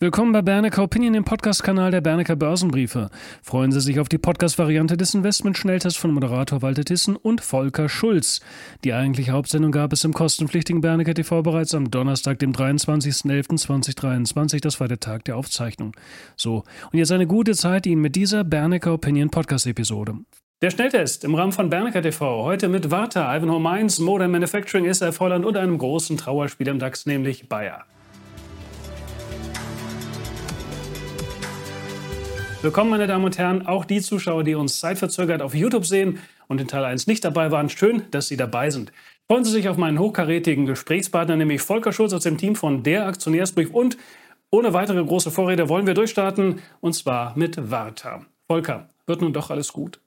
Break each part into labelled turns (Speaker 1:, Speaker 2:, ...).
Speaker 1: Willkommen bei Bernecker Opinion, dem Podcast-Kanal der Bernecker Börsenbriefe. Freuen Sie sich auf die Podcast-Variante des Investment-Schnelltests von Moderator Walter Tissen und Volker Schulz. Die eigentliche Hauptsendung gab es im kostenpflichtigen Bernecker TV bereits am Donnerstag, dem 23.11.2023. Das war der Tag der Aufzeichnung. So, und jetzt eine gute Zeit Ihnen mit dieser Bernecker Opinion Podcast-Episode. Der Schnelltest im Rahmen von Bernecker TV. Heute mit Warta, Ivanhoe Mainz, Modern Manufacturing, SF Holland und einem großen Trauerspiel im DAX, nämlich Bayer. Willkommen, meine Damen und Herren, auch die Zuschauer, die uns zeitverzögert auf YouTube sehen und in Teil 1 nicht dabei waren. Schön, dass Sie dabei sind. Freuen Sie sich auf meinen hochkarätigen Gesprächspartner, nämlich Volker Schulz aus dem Team von Der Aktionärsbrief. Und ohne weitere große Vorrede wollen wir durchstarten, und zwar mit Warta. Volker, wird nun doch alles gut?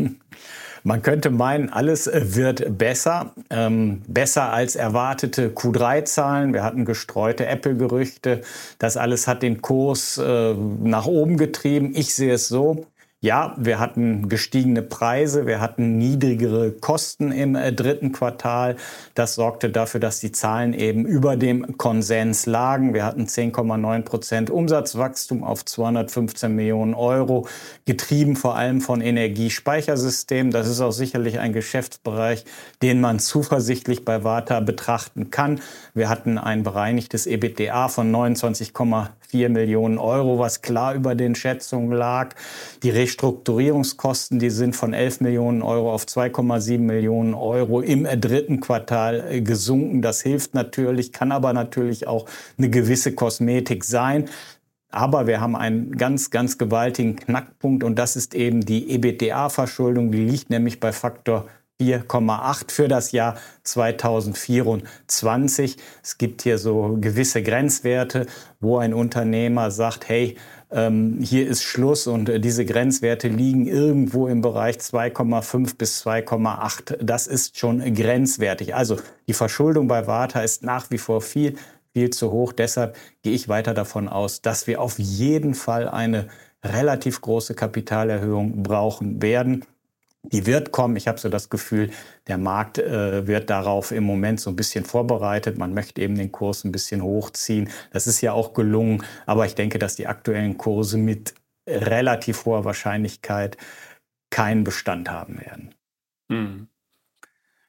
Speaker 2: Man könnte meinen, alles äh, wird besser, ähm, besser als erwartete Q3-Zahlen. Wir hatten gestreute Apple-Gerüchte. Das alles hat den Kurs äh, nach oben getrieben. Ich sehe es so. Ja, wir hatten gestiegene Preise, wir hatten niedrigere Kosten im äh, dritten Quartal. Das sorgte dafür, dass die Zahlen eben über dem Konsens lagen. Wir hatten 10,9 Prozent Umsatzwachstum auf 215 Millionen Euro, getrieben vor allem von Energiespeichersystemen. Das ist auch sicherlich ein Geschäftsbereich, den man zuversichtlich bei Warta betrachten kann. Wir hatten ein bereinigtes EBITDA von 29,4 Millionen Euro, was klar über den Schätzungen lag. Die Restrukturierungskosten, die sind von 11 Millionen Euro auf 2,7 Millionen Euro im dritten Quartal äh, gesunken. Das hilft natürlich, kann aber natürlich auch eine gewisse Kosmetik sein. Aber wir haben einen ganz, ganz gewaltigen Knackpunkt und das ist eben die EBITDA-Verschuldung. Die liegt nämlich bei Faktor 4,8 für das Jahr 2024. Es gibt hier so gewisse Grenzwerte, wo ein Unternehmer sagt, hey, ähm, hier ist Schluss und äh, diese Grenzwerte liegen irgendwo im Bereich 2,5 bis 2,8. Das ist schon grenzwertig. Also die Verschuldung bei Warta ist nach wie vor viel, viel zu hoch. Deshalb gehe ich weiter davon aus, dass wir auf jeden Fall eine relativ große Kapitalerhöhung brauchen werden die wird kommen. Ich habe so das Gefühl, der Markt äh, wird darauf im Moment so ein bisschen vorbereitet. Man möchte eben den Kurs ein bisschen hochziehen. Das ist ja auch gelungen. Aber ich denke, dass die aktuellen Kurse mit relativ hoher Wahrscheinlichkeit keinen Bestand haben werden. Hm.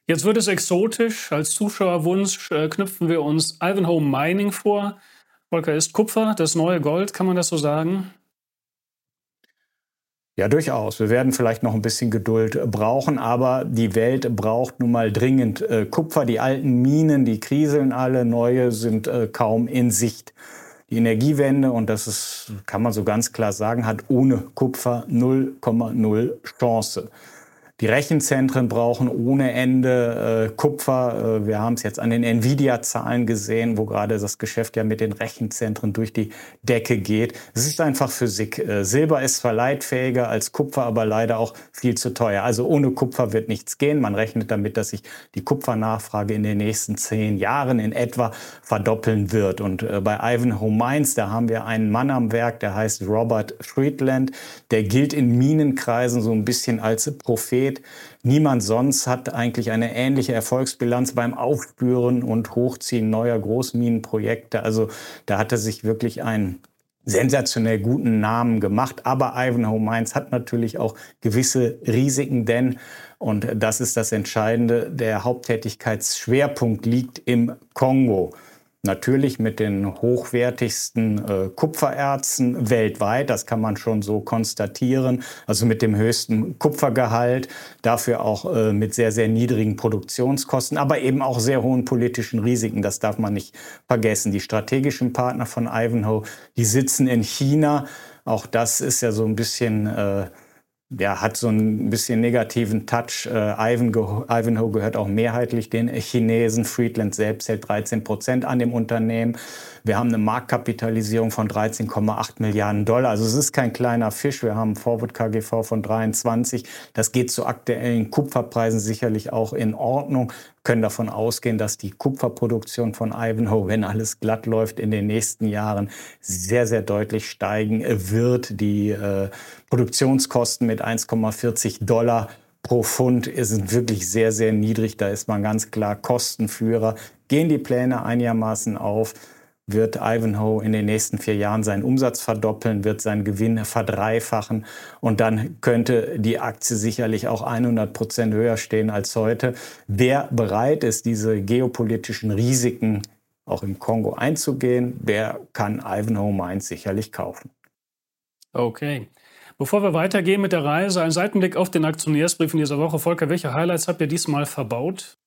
Speaker 1: Jetzt wird es exotisch. Als Zuschauerwunsch äh, knüpfen wir uns Ivanhoe Mining vor. Volker, ist Kupfer das neue Gold? Kann man das so sagen?
Speaker 2: Ja, durchaus. Wir werden vielleicht noch ein bisschen Geduld brauchen, aber die Welt braucht nun mal dringend äh, Kupfer. Die alten Minen, die kriseln alle, neue sind äh, kaum in Sicht. Die Energiewende, und das ist, kann man so ganz klar sagen, hat ohne Kupfer 0,0 Chance. Die Rechenzentren brauchen ohne Ende äh, Kupfer. Äh, wir haben es jetzt an den Nvidia-Zahlen gesehen, wo gerade das Geschäft ja mit den Rechenzentren durch die Decke geht. Es ist einfach Physik. Äh, Silber ist zwar leitfähiger als Kupfer, aber leider auch viel zu teuer. Also ohne Kupfer wird nichts gehen. Man rechnet damit, dass sich die Kupfernachfrage in den nächsten zehn Jahren in etwa verdoppeln wird. Und äh, bei Ivanhoe Mines, da haben wir einen Mann am Werk, der heißt Robert Friedland. Der gilt in Minenkreisen so ein bisschen als Prophet geht. Niemand sonst hat eigentlich eine ähnliche Erfolgsbilanz beim Aufspüren und Hochziehen neuer Großminenprojekte. Also da hat er sich wirklich einen sensationell guten Namen gemacht. Aber Ivanhoe Mines hat natürlich auch gewisse Risiken, denn, und das ist das Entscheidende, der Haupttätigkeitsschwerpunkt liegt im Kongo natürlich mit den hochwertigsten äh, Kupfererzen weltweit, das kann man schon so konstatieren, also mit dem höchsten Kupfergehalt, dafür auch äh, mit sehr, sehr niedrigen Produktionskosten, aber eben auch sehr hohen politischen Risiken, das darf man nicht vergessen. Die strategischen Partner von Ivanhoe, die sitzen in China, auch das ist ja so ein bisschen... Äh, ja, hat so ein bisschen negativen Touch. Äh, Ivanhoe gehört auch mehrheitlich den Chinesen. Friedland selbst hält 13 Prozent an dem Unternehmen. Wir haben eine Marktkapitalisierung von 13,8 Milliarden Dollar. Also es ist kein kleiner Fisch. Wir haben Forward KGV von 23. Das geht zu aktuellen Kupferpreisen sicherlich auch in Ordnung. Können davon ausgehen, dass die Kupferproduktion von Ivanhoe, wenn alles glatt läuft, in den nächsten Jahren sehr, sehr deutlich steigen wird. Die äh, Produktionskosten mit 1,40 Dollar pro Pfund sind wirklich sehr, sehr niedrig. Da ist man ganz klar Kostenführer. Gehen die Pläne einigermaßen auf? Wird Ivanhoe in den nächsten vier Jahren seinen Umsatz verdoppeln, wird seinen Gewinn verdreifachen und dann könnte die Aktie sicherlich auch 100 Prozent höher stehen als heute. Wer bereit ist, diese geopolitischen Risiken auch im Kongo einzugehen, der kann Ivanhoe Mines sicherlich kaufen.
Speaker 1: Okay. Bevor wir weitergehen mit der Reise, ein Seitenblick auf den Aktionärsbrief in dieser Woche. Volker, welche Highlights habt ihr diesmal verbaut?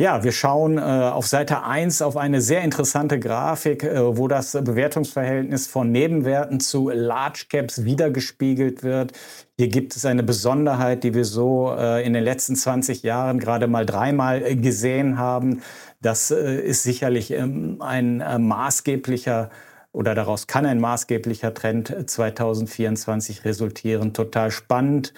Speaker 2: Ja, wir schauen äh, auf Seite 1 auf eine sehr interessante Grafik, äh, wo das Bewertungsverhältnis von Nebenwerten zu Large Caps wiedergespiegelt wird. Hier gibt es eine Besonderheit, die wir so äh, in den letzten 20 Jahren gerade mal dreimal äh, gesehen haben. Das äh, ist sicherlich ähm, ein äh, maßgeblicher oder daraus kann ein maßgeblicher Trend 2024 resultieren. Total spannend.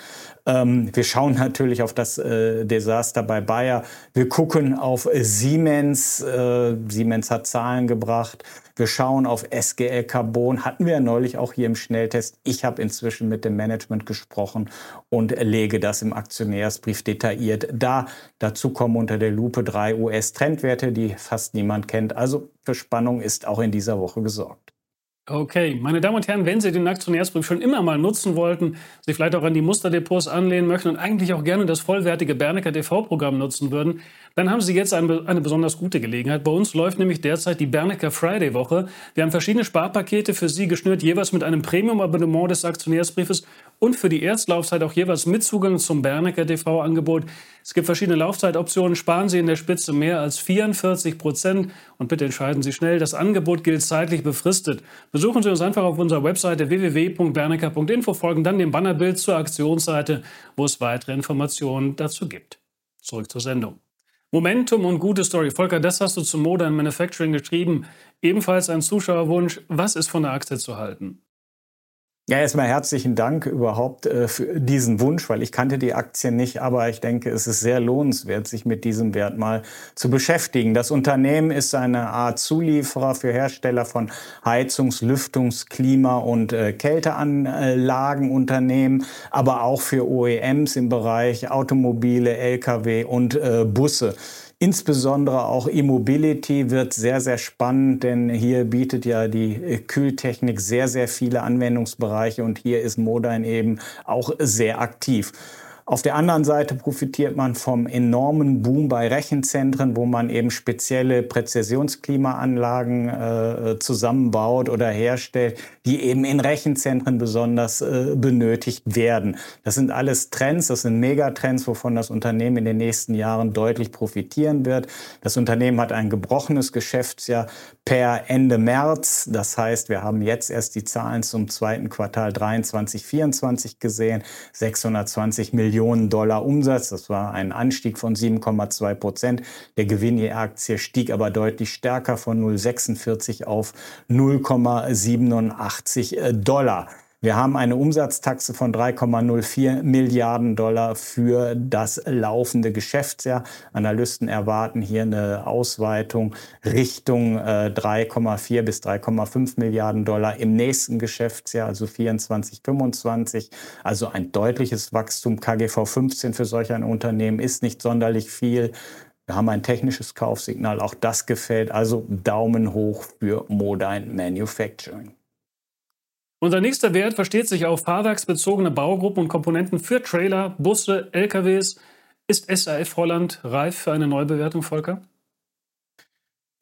Speaker 2: Ähm, wir schauen natürlich auf das äh, Desaster bei Bayer. Wir gucken auf Siemens. Äh, Siemens hat Zahlen gebracht. Wir schauen auf SGL Carbon. Hatten wir ja neulich auch hier im Schnelltest. Ich habe inzwischen mit dem Management gesprochen und lege das im Aktionärsbrief detailliert da. Dazu kommen unter der Lupe drei US-Trendwerte, die fast niemand kennt. Also für Spannung ist auch in dieser Woche gesorgt.
Speaker 1: Okay, meine Damen und Herren, wenn Sie den Aktionärsbrief schon immer mal nutzen wollten, sich vielleicht auch an die Musterdepots anlehnen möchten und eigentlich auch gerne das vollwertige Bernecker TV-Programm nutzen würden, dann haben Sie jetzt eine, eine, besonders gute Gelegenheit. Bei uns läuft nämlich derzeit die Bernecker Friday-Woche. Wir haben verschiedene Sparpakete für Sie geschnürt, jeweils mit einem Premium-Abonnement des Aktionärsbriefes und für die Erstlaufzeit auch jeweils mit Zugang zum Bernecker TV-Angebot. Es gibt verschiedene Laufzeitoptionen. Sparen Sie in der Spitze mehr als 44 Prozent und bitte entscheiden Sie schnell. Das Angebot gilt zeitlich befristet. Besuchen Sie uns einfach auf unserer Webseite www.bernecker.info, folgen dann dem Bannerbild zur Aktionsseite, wo es weitere Informationen dazu gibt. Zurück zur Sendung. Momentum und gute Story. Volker, das hast du zum Modern Manufacturing geschrieben. Ebenfalls ein Zuschauerwunsch. Was ist von der Aktie zu halten?
Speaker 2: Ja, erstmal herzlichen Dank überhaupt äh, für diesen Wunsch, weil ich kannte die Aktien nicht, aber ich denke, es ist sehr lohnenswert, sich mit diesem Wert mal zu beschäftigen. Das Unternehmen ist eine Art Zulieferer für Hersteller von Heizungs-, Lüftungs-, Klima- und äh, Kälteanlagenunternehmen, aber auch für OEMs im Bereich Automobile, Lkw und äh, Busse. Insbesondere auch E-Mobility wird sehr, sehr spannend, denn hier bietet ja die Kühltechnik sehr, sehr viele Anwendungsbereiche und hier ist Modine eben auch sehr aktiv. Auf der anderen Seite profitiert man vom enormen Boom bei Rechenzentren, wo man eben spezielle Präzisionsklimaanlagen äh, zusammenbaut oder herstellt, die eben in Rechenzentren besonders äh, benötigt werden. Das sind alles Trends, das sind Megatrends, wovon das Unternehmen in den nächsten Jahren deutlich profitieren wird. Das Unternehmen hat ein gebrochenes Geschäftsjahr per Ende März. Das heißt, wir haben jetzt erst die Zahlen zum zweiten Quartal 23, 24 gesehen. 620 Millionen Millionen Dollar Umsatz. Das war ein Anstieg von 7,2 Prozent. Der Gewinn je Aktie stieg aber deutlich stärker von 0,46 auf 0,87 Dollar. Wir haben eine Umsatztaxe von 3,04 Milliarden Dollar für das laufende Geschäftsjahr. Analysten erwarten hier eine Ausweitung Richtung äh, 3,4 bis 3,5 Milliarden Dollar im nächsten Geschäftsjahr, also 24, 25. Also ein deutliches Wachstum. KGV 15 für solch ein Unternehmen ist nicht sonderlich viel. Wir haben ein technisches Kaufsignal, auch das gefällt. Also Daumen hoch für Modine Manufacturing.
Speaker 1: Unser nächster Wert versteht sich auf fahrwerksbezogene Baugruppen und Komponenten für Trailer, Busse, LKWs. Ist SAF Holland reif für eine Neubewertung, Volker?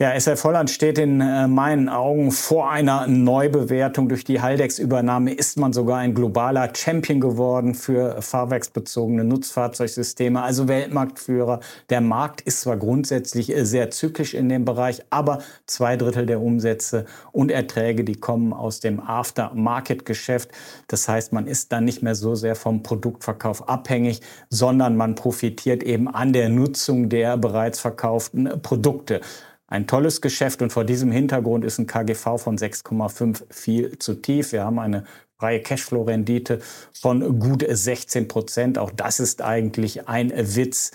Speaker 2: Ja, SF Holland steht in äh, meinen Augen vor einer Neubewertung. Durch die Haldex-Übernahme ist man sogar ein globaler Champion geworden für fahrwerksbezogene Nutzfahrzeugsysteme, also Weltmarktführer. Der Markt ist zwar grundsätzlich äh, sehr zyklisch in dem Bereich, aber zwei Drittel der Umsätze und Erträge, die kommen aus dem After-Market-Geschäft. Das heißt, man ist dann nicht mehr so sehr vom Produktverkauf abhängig, sondern man profitiert eben an der Nutzung der bereits verkauften Produkte. Ein tolles Geschäft und vor diesem Hintergrund ist ein KGV von 6,5 viel zu tief. Wir haben eine freie Cashflow-Rendite von gut 16 Prozent. Auch das ist eigentlich ein Witz.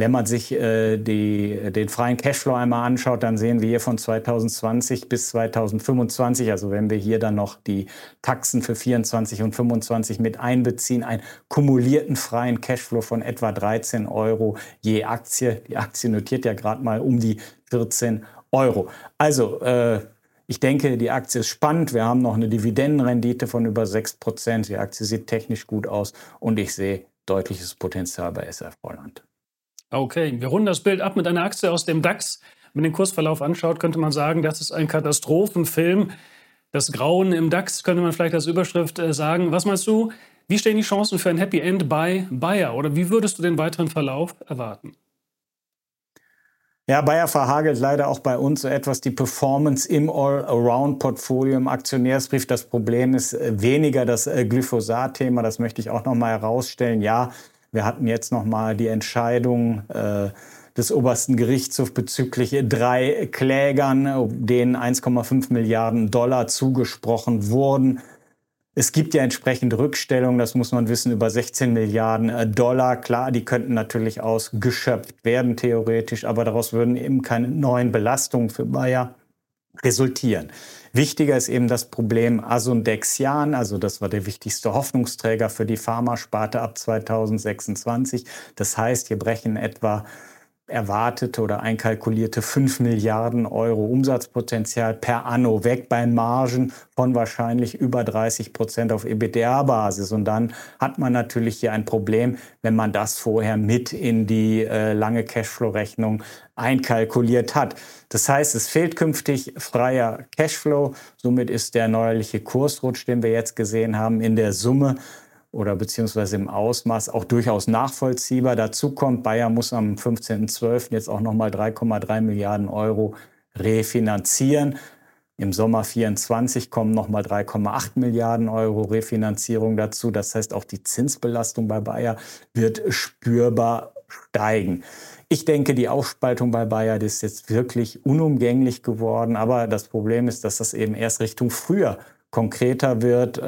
Speaker 2: Wenn man sich äh, die, den freien Cashflow einmal anschaut, dann sehen wir hier von 2020 bis 2025, also wenn wir hier dann noch die Taxen für 24 und 25 mit einbeziehen, einen kumulierten freien Cashflow von etwa 13 Euro je Aktie. Die Aktie notiert ja gerade mal um die 14 Euro. Also äh, Ich denke, die Aktie ist spannend. Wir haben noch eine Dividendenrendite von über 6%. Die Aktie sieht technisch gut aus und ich sehe deutliches Potenzial bei SF Holland.
Speaker 1: Okay, wir runden das Bild ab mit einer Aktie aus dem DAX. Wenn man den Kursverlauf anschaut, könnte man sagen, das ist ein Katastrophenfilm. Das Grauen im DAX könnte man vielleicht als Überschrift äh, sagen. Was meinst du? Wie stehen die Chancen für ein Happy End bei Bayer? Oder wie würdest du den weiteren Verlauf erwarten?
Speaker 2: Ja, Bayer verhagelt leider auch bei uns so etwas die Performance im All-Around-Portfolio im Aktionärsbrief. Das Problem ist äh, weniger das äh, Glyphosat-Thema, das möchte ich auch noch mal herausstellen. Ja, wir hatten jetzt noch mal die Entscheidung äh, des obersten Gerichtshofs bezüglich drei Klägern, denen 1,5 Milliarden Dollar zugesprochen wurden. Es gibt ja entsprechend Rückstellungen, das muss man wissen, über 16 Milliarden äh, Dollar. Klar, die könnten natürlich ausgeschöpft werden, theoretisch, aber daraus würden eben keine neuen Belastungen für Bayer resultieren. Wichtiger ist eben das Problem Asundexian, also das war der wichtigste Hoffnungsträger für die Pharmasparte ab 2026. Das heißt, hier brechen etwa erwartete oder einkalkulierte 5 Milliarden Euro Umsatzpotenzial per anno weg bei Margen von wahrscheinlich über 30 Prozent auf EBITDA-Basis. Und dann hat man natürlich hier ein Problem, wenn man das vorher mit in die äh, lange Cashflow-Rechnung einkalkuliert hat. Das heißt, es fehlt künftig freier Cashflow. Somit ist der neuerliche Kursrutsch, den wir jetzt gesehen haben, in der Summe oder beziehungsweise im Ausmaß auch durchaus nachvollziehbar. Dazu kommt, Bayer muss am 15.12. jetzt auch nochmal 3,3 Milliarden Euro refinanzieren. Im Sommer 24 kommen nochmal 3,8 Milliarden Euro Refinanzierung dazu. Das heißt, auch die Zinsbelastung bei Bayer wird spürbar steigen. Ich denke, die Aufspaltung bei Bayer ist jetzt wirklich unumgänglich geworden. Aber das Problem ist, dass das eben erst Richtung früher konkreter wird.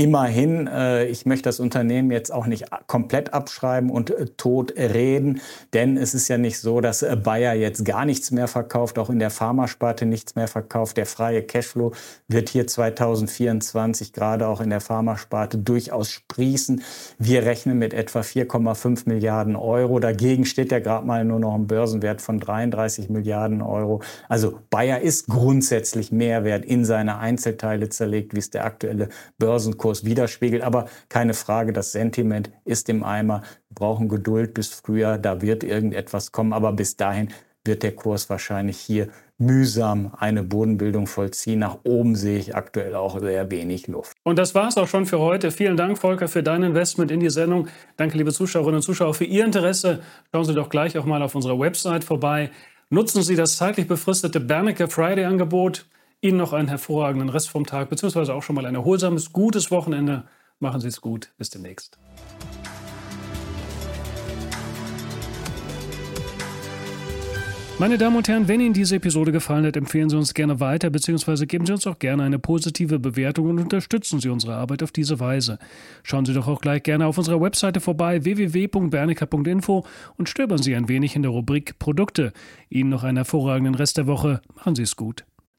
Speaker 2: Immerhin, äh, ich möchte das Unternehmen jetzt auch nicht komplett abschreiben und äh, tot reden, denn es ist ja nicht so, dass äh, Bayer jetzt gar nichts mehr verkauft, auch in der Pharmasparte nichts mehr verkauft. Der freie Cashflow wird hier 2024 gerade auch in der Pharmasparte durchaus sprießen. Wir rechnen mit etwa 4,5 Milliarden Euro. Dagegen steht ja gerade mal nur noch ein Börsenwert von 33 Milliarden Euro. Also Bayer ist grundsätzlich Mehrwert in seine Einzelteile zerlegt, wie es der aktuelle Börsenkurs Kurs widerspiegelt. Aber keine Frage, das Sentiment ist im Eimer. Wir brauchen Geduld bis Frühjahr, da wird irgendetwas kommen. Aber bis dahin wird der Kurs wahrscheinlich hier mühsam eine Bodenbildung vollziehen. Nach oben sehe ich aktuell auch sehr wenig Luft.
Speaker 1: Und das war es auch schon für heute. Vielen Dank, Volker, für dein Investment in die Sendung. Danke, liebe Zuschauerinnen und Zuschauer, für Ihr Interesse. Schauen Sie doch gleich auch mal auf unserer Website vorbei. Nutzen Sie das zeitlich befristete Bernecker Friday-Angebot. Ihnen noch einen hervorragenden Rest vom Tag, beziehungsweise auch schon mal ein erholsames, gutes Wochenende. Machen Sie es gut. Bis demnächst. Meine Damen und Herren, wenn Ihnen diese Episode gefallen hat, empfehlen Sie uns gerne weiter, beziehungsweise geben Sie uns auch gerne eine positive Bewertung und unterstützen Sie unsere Arbeit auf diese Weise. Schauen Sie doch auch gleich gerne auf unserer Webseite vorbei www.bernecker.info und stöbern Sie ein wenig in der Rubrik Produkte. Ihnen noch einen hervorragenden Rest der Woche. Machen Sie es gut.